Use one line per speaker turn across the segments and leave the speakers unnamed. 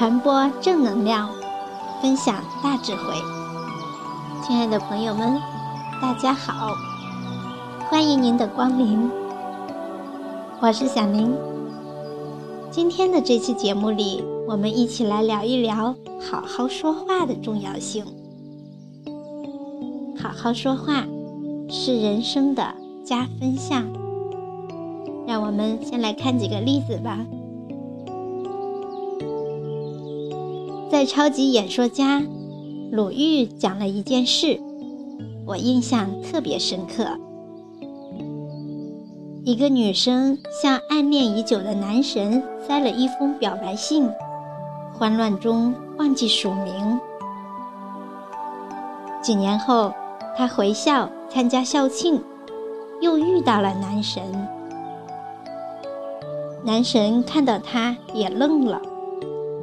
传播正能量，分享大智慧。亲爱的朋友们，大家好，欢迎您的光临，我是小宁。今天的这期节目里，我们一起来聊一聊好好说话的重要性。好好说话是人生的加分项。让我们先来看几个例子吧。在超级演说家鲁豫讲了一件事，我印象特别深刻。一个女生向暗恋已久的男神塞了一封表白信，慌乱中忘记署名。几年后，她回校参加校庆，又遇到了男神。男神看到她也愣了。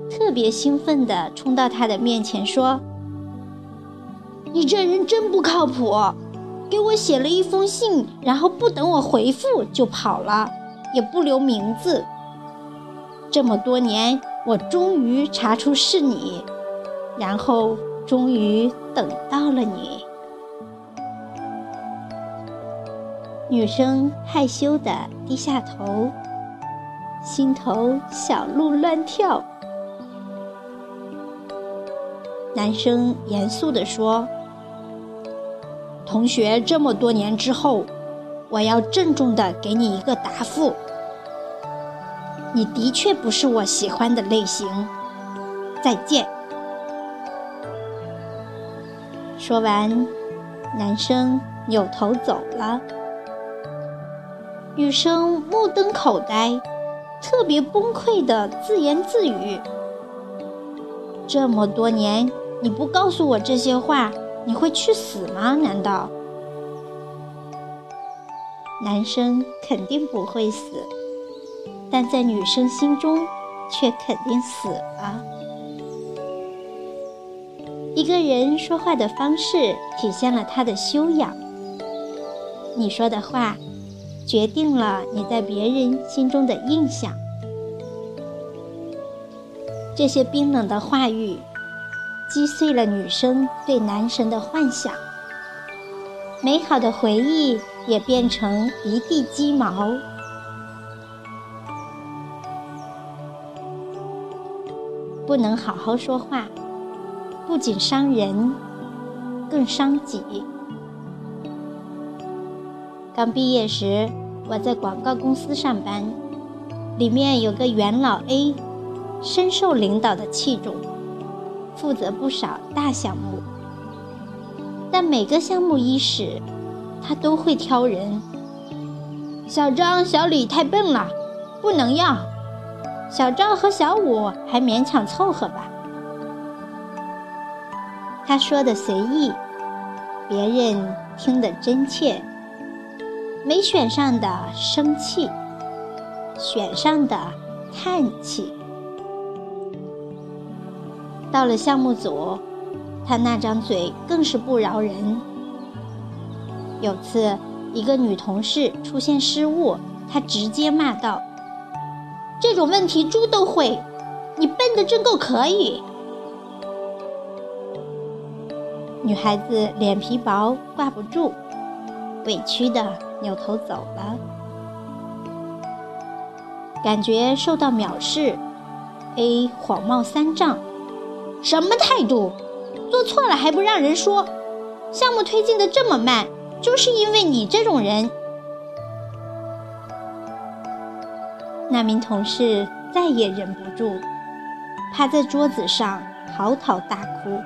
特别兴奋地冲到他的面前说：“你这人真不靠谱，给我写了一封信，然后不等我回复就跑了，也不留名字。这么多年，我终于查出是你，然后终于等到了你。”女生害羞地低下头，心头小鹿乱跳。男生严肃地说：“同学，这么多年之后，我要郑重地给你一个答复。你的确不是我喜欢的类型。再见。”说完，男生扭头走了。女生目瞪口呆，特别崩溃的自言自语：“这么多年。”你不告诉我这些话，你会去死吗？难道？男生肯定不会死，但在女生心中却肯定死了。一个人说话的方式体现了他的修养。你说的话，决定了你在别人心中的印象。这些冰冷的话语。击碎了女生对男神的幻想，美好的回忆也变成一地鸡毛。不能好好说话，不仅伤人，更伤己。刚毕业时，我在广告公司上班，里面有个元老 A，深受领导的器重。负责不少大项目，但每个项目伊始，他都会挑人。小张、小李太笨了，不能要。小赵和小武还勉强凑合吧。他说的随意，别人听得真切。没选上的生气，选上的叹气。到了项目组，他那张嘴更是不饶人。有次，一个女同事出现失误，他直接骂道：“这种问题猪都会，你笨的真够可以。”女孩子脸皮薄，挂不住，委屈的扭头走了。感觉受到藐视，A 谎冒三丈。什么态度？做错了还不让人说？项目推进的这么慢，就是因为你这种人。那名同事再也忍不住，趴在桌子上嚎啕大哭。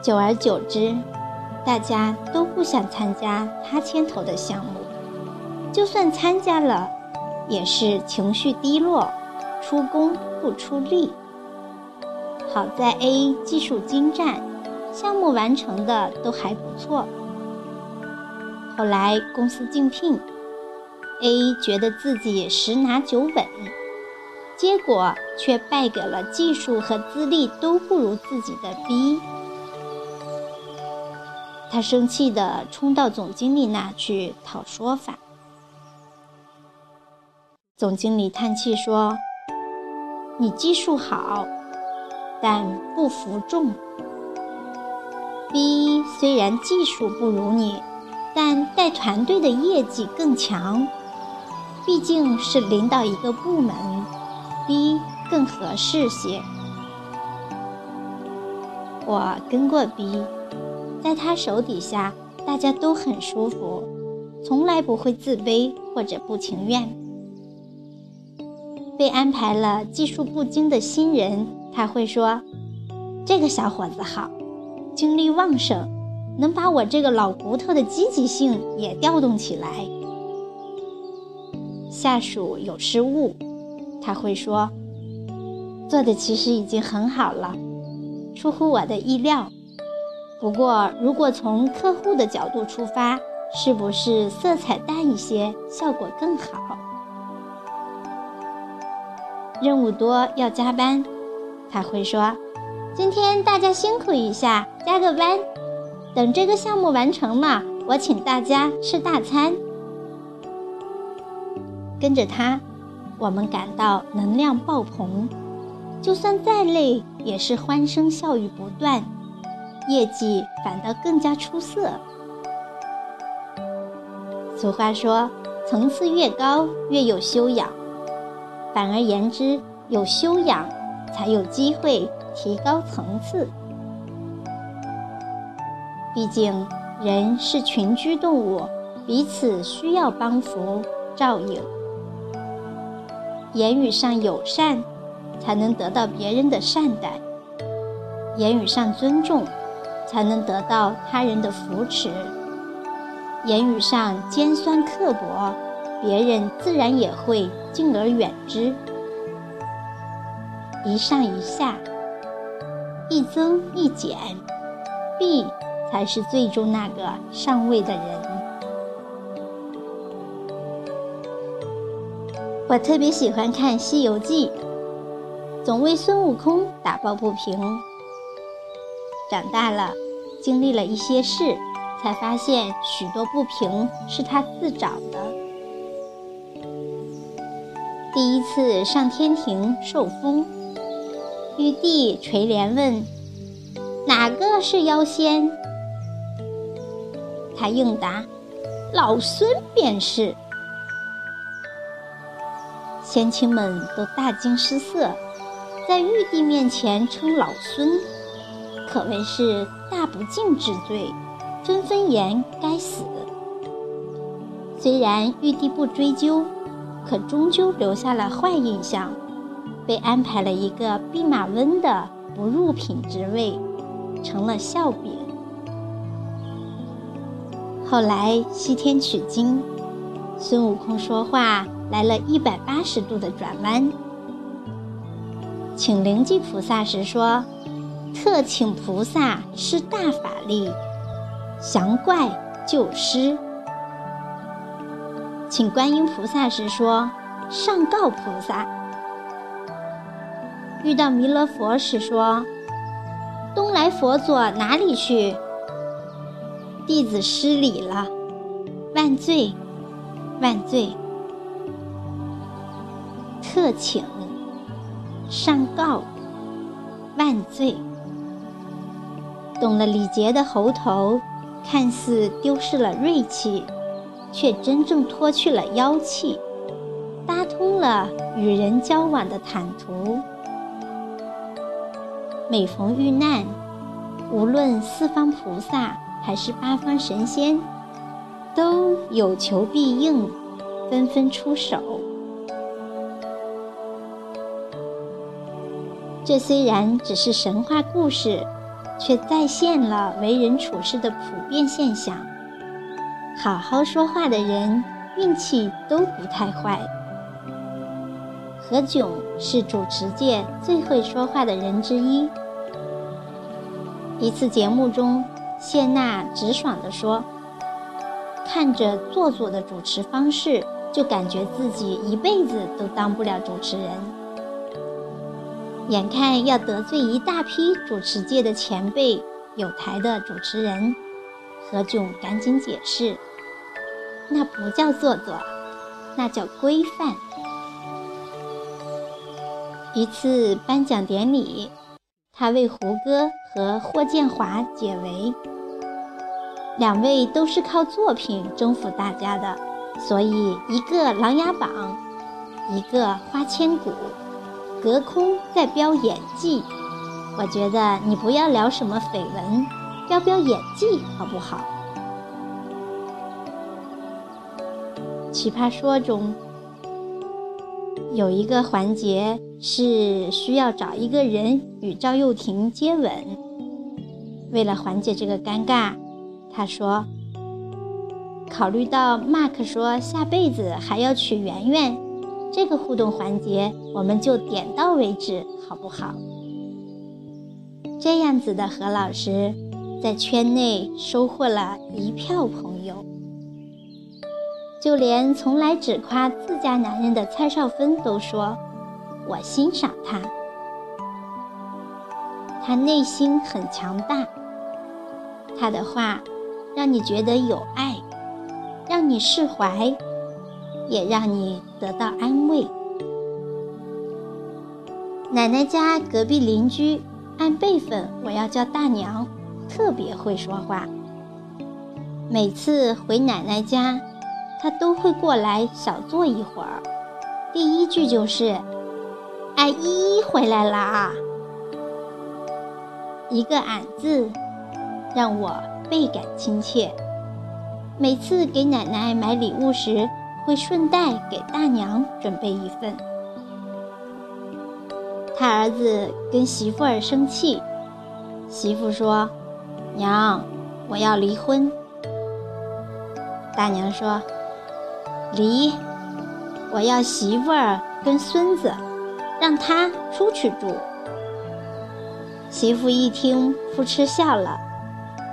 久而久之，大家都不想参加他牵头的项目，就算参加了，也是情绪低落，出工不出力。好在 A 技术精湛，项目完成的都还不错。后来公司竞聘，A 觉得自己十拿九稳，结果却败给了技术和资历都不如自己的 B。他生气的冲到总经理那去讨说法。总经理叹气说。你技术好，但不服众。B 虽然技术不如你，但带团队的业绩更强。毕竟是领导一个部门，B 更合适些。我跟过 B，在他手底下，大家都很舒服，从来不会自卑或者不情愿。被安排了技术不精的新人，他会说：“这个小伙子好，精力旺盛，能把我这个老骨头的积极性也调动起来。”下属有失误，他会说：“做的其实已经很好了。”出乎我的意料，不过如果从客户的角度出发，是不是色彩淡一些效果更好？任务多要加班，他会说：“今天大家辛苦一下，加个班。等这个项目完成了，我请大家吃大餐。”跟着他，我们感到能量爆棚。就算再累，也是欢声笑语不断，业绩反倒更加出色。俗话说，层次越高，越有修养。反而言之，有修养，才有机会提高层次。毕竟，人是群居动物，彼此需要帮扶照应。言语上友善。才能得到别人的善待，言语上尊重，才能得到他人的扶持；言语上尖酸刻薄，别人自然也会敬而远之。一上一下，一增一减，必才是最终那个上位的人。我特别喜欢看《西游记》。总为孙悟空打抱不平。长大了，经历了一些事，才发现许多不平是他自找的。第一次上天庭受封，玉帝垂帘问：“哪个是妖仙？”他应答：“老孙便是。”仙卿们都大惊失色。在玉帝面前称老孙，可谓是大不敬之罪，纷纷言该死。虽然玉帝不追究，可终究留下了坏印象，被安排了一个弼马温的不入品职位，成了笑柄。后来西天取经，孙悟空说话来了一百八十度的转弯。请灵济菩萨时说：“特请菩萨施大法力，降怪救失。”请观音菩萨时说：“上告菩萨。”遇到弥勒佛时说：“东来佛祖哪里去？弟子失礼了，万罪，万罪。”特请。上告，万岁！懂了礼节的猴头，看似丢失了锐气，却真正脱去了妖气，搭通了与人交往的坦途。每逢遇难，无论四方菩萨还是八方神仙，都有求必应，纷纷出手。这虽然只是神话故事，却再现了为人处事的普遍现象。好好说话的人，运气都不太坏。何炅是主持界最会说话的人之一。一次节目中，谢娜直爽地说：“看着做作的主持方式，就感觉自己一辈子都当不了主持人。”眼看要得罪一大批主持界的前辈、有台的主持人，何炅赶紧解释：“那不叫做作，那叫规范。”一次颁奖典礼，他为胡歌和霍建华解围。两位都是靠作品征服大家的，所以一个《琅琊榜》，一个《花千骨》，隔空在飙演技。我觉得你不要聊什么绯闻，飙飙演技好不好？奇葩说中有一个环节是需要找一个人与赵又廷接吻，为了缓解这个尴尬。他说：“考虑到 Mark 说下辈子还要娶圆圆，这个互动环节我们就点到为止，好不好？”这样子的何老师，在圈内收获了一票朋，就连从来只夸自家男人的蔡少芬都说：“我欣赏他，他内心很强大。”他的话。让你觉得有爱，让你释怀，也让你得到安慰。奶奶家隔壁邻居，按辈分我要叫大娘，特别会说话。每次回奶奶家，他都会过来小坐一会儿，第一句就是：“阿姨回来啦。”一个“俺”字，让我。倍感亲切。每次给奶奶买礼物时，会顺带给大娘准备一份。他儿子跟媳妇儿生气，媳妇说：“娘，我要离婚。”大娘说：“离，我要媳妇儿跟孙子，让他出去住。”媳妇一听，扑哧笑了。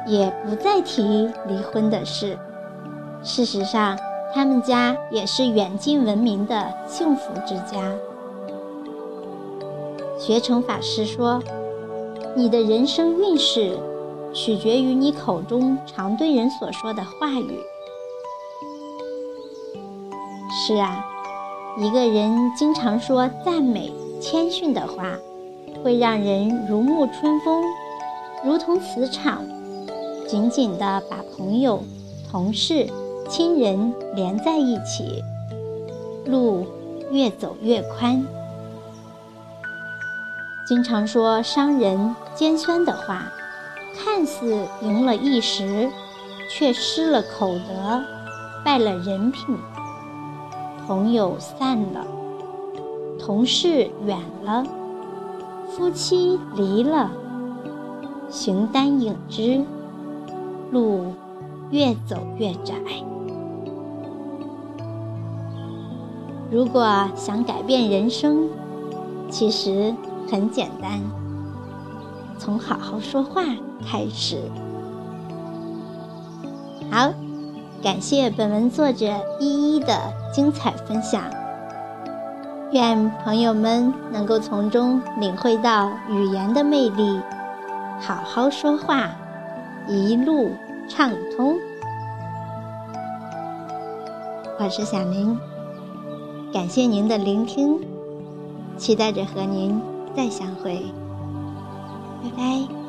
也不再提离婚的事。事实上，他们家也是远近闻名的幸福之家。学成法师说：“你的人生运势取决于你口中常对人所说的话语。”是啊，一个人经常说赞美、谦逊的话，会让人如沐春风，如同磁场。紧紧地把朋友、同事、亲人连在一起，路越走越宽。经常说伤人、尖酸的话，看似赢了一时，却失了口德，败了人品。朋友散了，同事远了，夫妻离了，形单影只。路越走越窄。如果想改变人生，其实很简单，从好好说话开始。好，感谢本文作者依依的精彩分享。愿朋友们能够从中领会到语言的魅力，好好说话。一路畅通。我是小林，感谢您的聆听，期待着和您再相会，拜拜。